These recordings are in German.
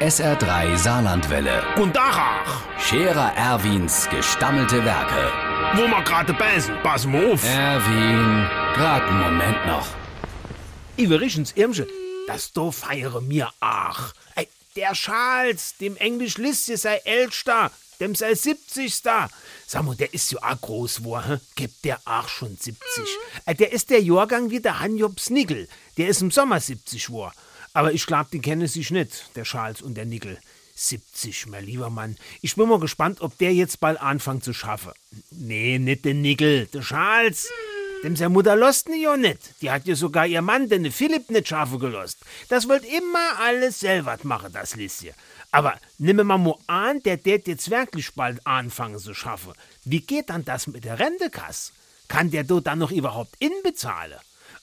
SR3 Saarlandwelle. Und Dachach, Scherer Erwins gestammelte Werke. wo wir gerade beißen, pass mal auf. Erwin, grad einen Moment noch. Iverichens Irmsche, das do feiere mir ach. Ey, der Charles, dem Englisch Liste sei Ältester, dem sei 70. Sag mal, der ist ja auch groß war, hä? Gibt der ach schon 70. Ey, der ist der Jahrgang wie der Hanjobs Nickel, der ist im Sommer 70 war. Aber ich glaub, die kennen sich nicht, der Charles und der Nickel. 70, mein lieber Mann. Ich bin mal gespannt, ob der jetzt bald anfängt zu schaffen. Nee, nicht der Nickel, der Charles. Dem seine Mutter lost ne ja nicht. Die hat ja sogar ihr Mann, den Philipp, nicht schaffen gelost. Das wollt immer alles selber machen, das Lisschen. Aber nimm mal mal an, der det jetzt wirklich bald anfangen zu schaffen. Wie geht dann das mit der Rentekasse? Kann der do dann noch überhaupt inbezahlen?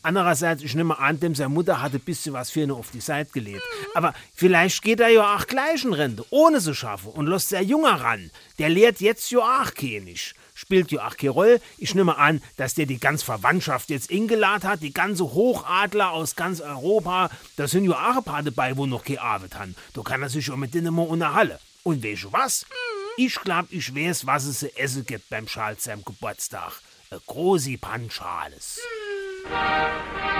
Andererseits, ich nehme an, dem seine Mutter hatte ein bisschen was für ihn auf die Seite gelegt. Aber vielleicht geht er ja auch gleich in Rente, ohne zu schaffen, und lässt sehr junger ran. Der lehrt jetzt ja auch kenig. Spielt ja auch keine Rolle. Ich nehme an, dass der die ganze Verwandtschaft jetzt ingeladen hat, die ganze Hochadler aus ganz Europa. Da sind ja ein paar dabei, wo noch keine Arbeit haben. Da kann er sich ja mit denen mal unterhalten. Und weißt du was? Ich glaub, ich weiß, was es zu essen gibt beim Charles seinem Geburtstag. Ein große Panschales. Thank you.